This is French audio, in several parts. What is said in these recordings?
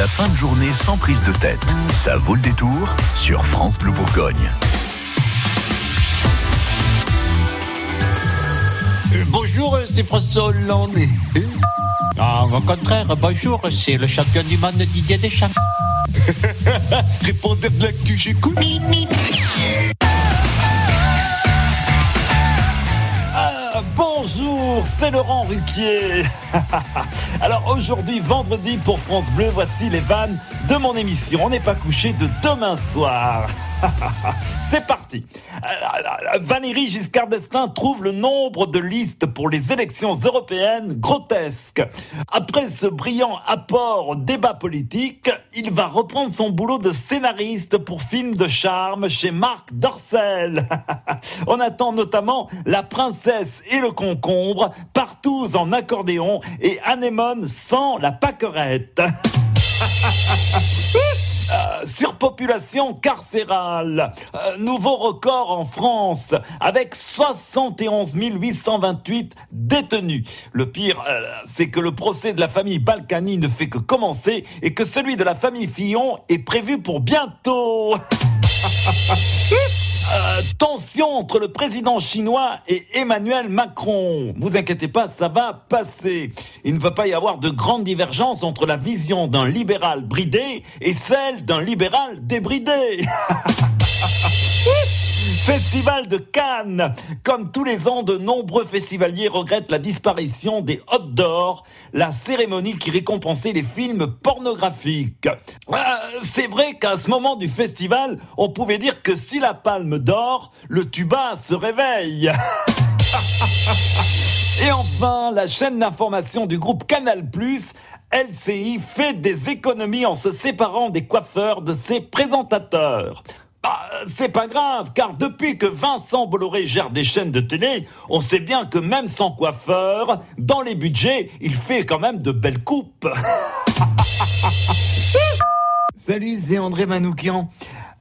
La fin de journée sans prise de tête. Ça vaut le détour sur France Bleu Bourgogne. Euh, Bonjour, c'est François Hollande. Ah, au contraire, bonjour, c'est le champion du monde Didier Deschamps. Répondez de l'actu, j'écoute. C'est Laurent Ruquier. Alors aujourd'hui, vendredi pour France Bleu, voici les vannes de mon émission. On n'est pas couché de demain soir. c'est parti. Euh, Valérie Giscard d'Estaing trouve le nombre de listes pour les élections européennes grotesque. Après ce brillant apport au débat politique, il va reprendre son boulot de scénariste pour films de charme chez Marc Dorcel. On attend notamment La princesse et le concombre, partout en accordéon et anémone sans la paquerette. Euh, surpopulation carcérale. Euh, nouveau record en France avec 71 828 détenus. Le pire, euh, c'est que le procès de la famille Balkany ne fait que commencer et que celui de la famille Fillon est prévu pour bientôt. Euh, tension entre le président chinois et Emmanuel Macron. Vous inquiétez pas, ça va passer. Il ne va pas y avoir de grande divergence entre la vision d'un libéral bridé et celle d'un libéral débridé. Festival de Cannes. Comme tous les ans, de nombreux festivaliers regrettent la disparition des Hot d'Or, la cérémonie qui récompensait les films pornographiques. Euh, C'est vrai qu'à ce moment du festival, on pouvait dire que si la palme d'or, le tuba se réveille. Et enfin, la chaîne d'information du groupe Canal+, LCI, fait des économies en se séparant des coiffeurs de ses présentateurs. Bah, c'est pas grave, car depuis que Vincent Bolloré gère des chaînes de télé, on sait bien que même sans coiffeur, dans les budgets, il fait quand même de belles coupes. Salut, c'est André Manoukian.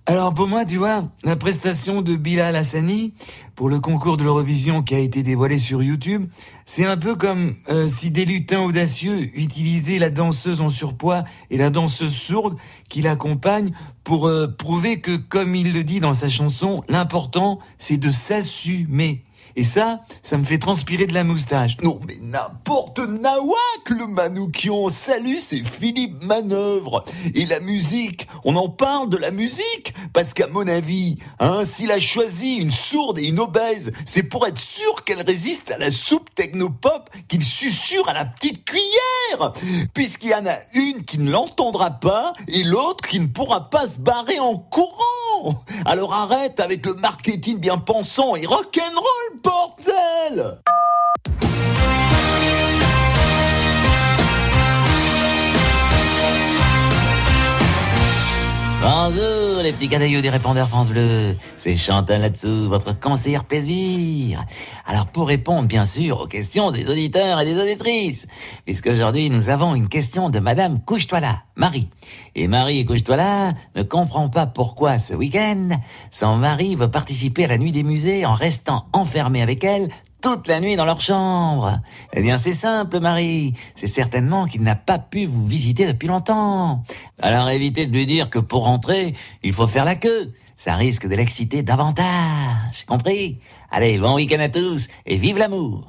Alors pour moi, tu vois, la prestation de Bilal Hassani pour le concours de l'Eurovision qui a été dévoilé sur YouTube, c'est un peu comme euh, si des lutins audacieux utilisaient la danseuse en surpoids et la danseuse sourde qui l'accompagne pour euh, prouver que, comme il le dit dans sa chanson, l'important c'est de s'assumer. Et ça, ça me fait transpirer de la moustache. Non mais n'importe nawak le Manoukion. Salut, c'est Philippe Manœuvre. Et la musique, on en parle de la musique Parce qu'à mon avis, hein, s'il a choisi une sourde et une obèse, c'est pour être sûr qu'elle résiste à la soupe technopop qu'il susurre à la petite cuillère Puisqu'il y en a une qui ne l'entendra pas et l'autre qui ne pourra pas se barrer en courant Alors arrête avec le marketing bien pensant et rock'n'roll, bordel Bonjour les petits canaillots des répondeurs France Bleu, c'est Chantal là-dessous, votre conseillère plaisir. Alors pour répondre bien sûr aux questions des auditeurs et des auditrices, puisqu'aujourd'hui nous avons une question de Madame Couche-toi là, Marie. Et Marie Couche-toi là ne comprend pas pourquoi ce week-end, son mari veut participer à la nuit des musées en restant enfermé avec elle toute la nuit dans leur chambre. Eh bien, c'est simple, Marie. C'est certainement qu'il n'a pas pu vous visiter depuis longtemps. Alors évitez de lui dire que pour rentrer, il faut faire la queue. Ça risque de l'exciter davantage. Compris? Allez, bon week-end à tous et vive l'amour